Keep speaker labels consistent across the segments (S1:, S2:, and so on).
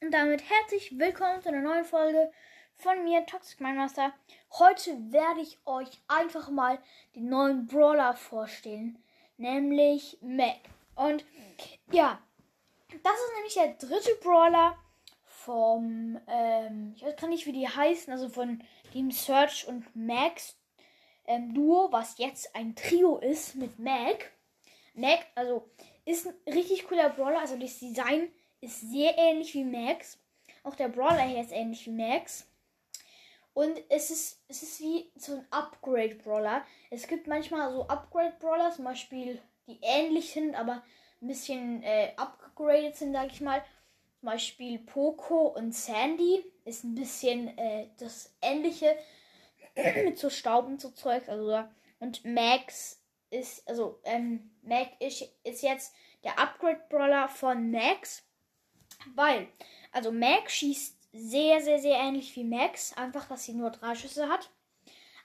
S1: Und damit herzlich willkommen zu einer neuen Folge von mir, Toxic Mindmaster. Heute werde ich euch einfach mal den neuen Brawler vorstellen, nämlich Mac. Und ja, das ist nämlich der dritte Brawler vom, ähm, ich weiß gar nicht, wie die heißen, also von dem Search und Max ähm, Duo, was jetzt ein Trio ist mit Mac. Mac, also ist ein richtig cooler Brawler, also das Design ist sehr ähnlich wie Max. Auch der Brawler hier ist ähnlich wie Max. Und es ist, es ist wie so ein Upgrade-Brawler. Es gibt manchmal so Upgrade-Brawler, zum Beispiel, die ähnlich sind, aber ein bisschen äh, upgraded sind, sag ich mal. Zum Beispiel Poco und Sandy ist ein bisschen äh, das ähnliche mit so Staub und so Zeug. Also, und Max ist, also, ähm, Mac ist, ist jetzt der Upgrade-Brawler von Max. Weil, also Mac schießt sehr, sehr, sehr ähnlich wie Max. Einfach, dass sie nur drei Schüsse hat.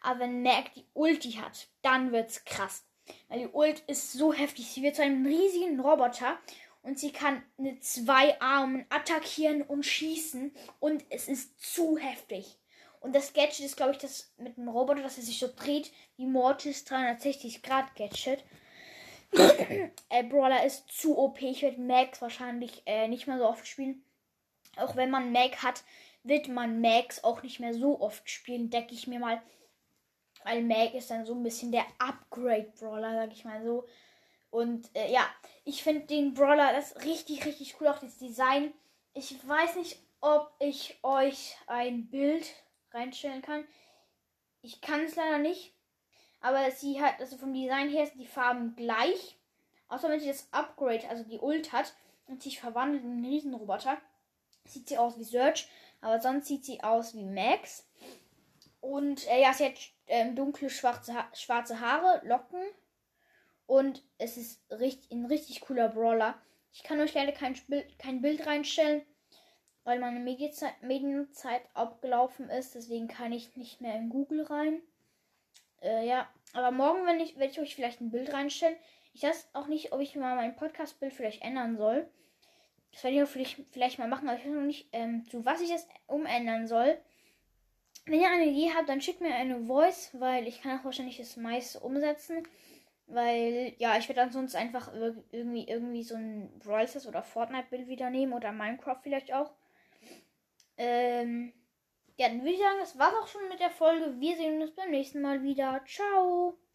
S1: Aber wenn Mac die Ulti hat, dann wird's krass. Weil die Ult ist so heftig. Sie wird zu einem riesigen Roboter und sie kann mit zwei Armen attackieren und schießen. Und es ist zu heftig. Und das Gadget ist, glaube ich, das mit dem Roboter, dass er sich so dreht wie Mortis 360 Grad Gadget. äh, Brawler ist zu OP. Ich werde Max wahrscheinlich äh, nicht mehr so oft spielen. Auch wenn man Mac hat, wird man Max auch nicht mehr so oft spielen, denke ich mir mal. Weil Mac ist dann so ein bisschen der Upgrade-Brawler, sag ich mal so. Und äh, ja, ich finde den Brawler das richtig, richtig cool. Auch das Design. Ich weiß nicht, ob ich euch ein Bild reinstellen kann. Ich kann es leider nicht. Aber sie hat, also vom Design her sind die Farben gleich. Außer wenn sie das Upgrade, also die Ult hat und sich verwandelt in einen Riesenroboter. Sieht sie aus wie Search, aber sonst sieht sie aus wie Max. Und äh, ja, sie hat ähm, dunkle schwarze, ha schwarze Haare, Locken. Und es ist richtig, ein richtig cooler Brawler. Ich kann euch leider kein, Bild, kein Bild reinstellen, weil meine Medienzeit, Medienzeit abgelaufen ist. Deswegen kann ich nicht mehr in Google rein. Äh, ja, aber morgen wenn ich, werde ich euch vielleicht ein Bild reinstellen. Ich weiß auch nicht, ob ich mal mein Podcast-Bild vielleicht ändern soll. Das werde ich auch vielleicht, vielleicht mal machen, aber ich weiß noch nicht, ähm, zu was ich das umändern soll. Wenn ihr eine Idee habt, dann schickt mir eine Voice, weil ich kann auch wahrscheinlich das meiste umsetzen. Weil, ja, ich werde ansonsten einfach irgendwie, irgendwie so ein Brawl Stars oder Fortnite-Bild wieder nehmen oder Minecraft vielleicht auch. Ähm, ja, dann würde ich sagen, das war's auch schon mit der Folge. Wir sehen uns beim nächsten Mal wieder. Ciao!